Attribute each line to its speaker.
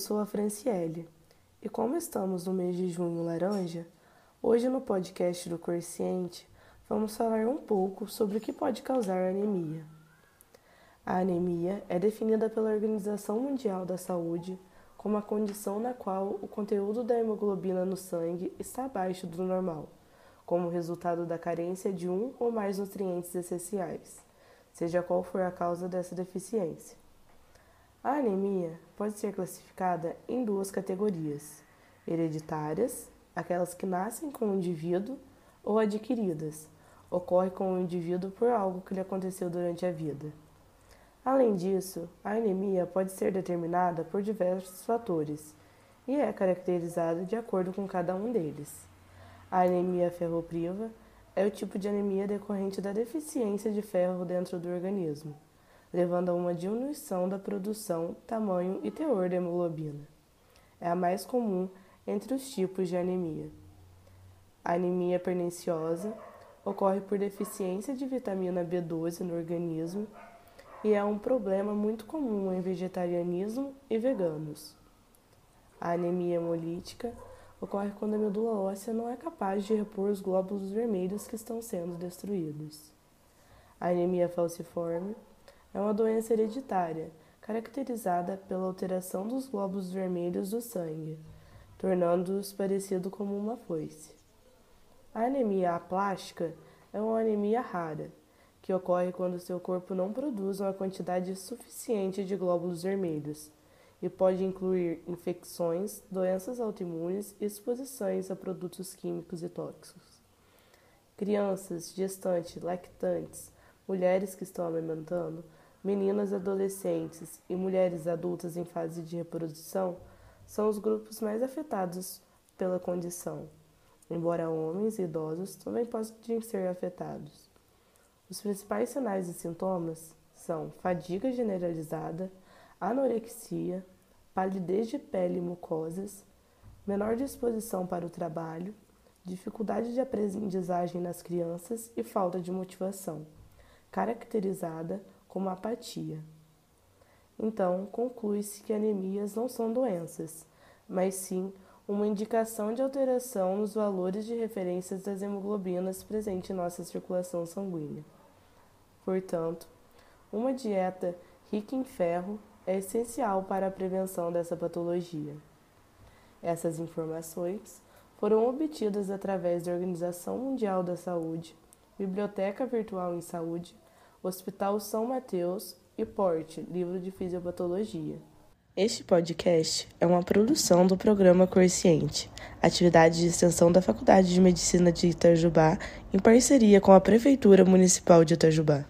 Speaker 1: sou a Franciele e como estamos no mês de junho laranja, hoje no podcast do Corciente vamos falar um pouco sobre o que pode causar anemia. A anemia é definida pela Organização Mundial da Saúde como a condição na qual o conteúdo da hemoglobina no sangue está abaixo do normal, como resultado da carência de um ou mais nutrientes essenciais, seja qual for a causa dessa deficiência. A anemia pode ser classificada em duas categorias: hereditárias, aquelas que nascem com o indivíduo, ou adquiridas, ocorre com o indivíduo por algo que lhe aconteceu durante a vida. Além disso, a anemia pode ser determinada por diversos fatores e é caracterizada de acordo com cada um deles. A anemia ferropriva é o tipo de anemia decorrente da deficiência de ferro dentro do organismo, levando a uma diminuição da produção, tamanho e teor da hemoglobina. É a mais comum entre os tipos de anemia. A anemia perniciosa ocorre por deficiência de vitamina B12 no organismo e é um problema muito comum em vegetarianismo e veganos. A anemia hemolítica ocorre quando a medula óssea não é capaz de repor os glóbulos vermelhos que estão sendo destruídos. A anemia falciforme é uma doença hereditária caracterizada pela alteração dos glóbulos vermelhos do sangue, tornando-os parecido como uma foice. A anemia aplástica é uma anemia rara que ocorre quando seu corpo não produz uma quantidade suficiente de glóbulos vermelhos e pode incluir infecções, doenças autoimunes e exposições a produtos químicos e tóxicos. Crianças, gestantes, lactantes, mulheres que estão amamentando, meninas adolescentes e mulheres adultas em fase de reprodução são os grupos mais afetados pela condição, embora homens e idosos também possam ser afetados. Os principais sinais e sintomas são fadiga generalizada, anorexia, palidez de pele e mucosas, menor disposição para o trabalho, dificuldade de aprendizagem nas crianças e falta de motivação, caracterizada como apatia. Então, conclui-se que anemias não são doenças, mas sim uma indicação de alteração nos valores de referências das hemoglobinas presentes em nossa circulação sanguínea. Portanto, uma dieta rica em ferro é essencial para a prevenção dessa patologia. Essas informações foram obtidas através da Organização Mundial da Saúde, Biblioteca Virtual em Saúde, Hospital São Mateus e Porte, livro de Fisiopatologia. Este podcast é uma produção do programa Corciente, atividade de extensão da Faculdade de Medicina de Itajubá, em parceria com a Prefeitura Municipal de Itajubá.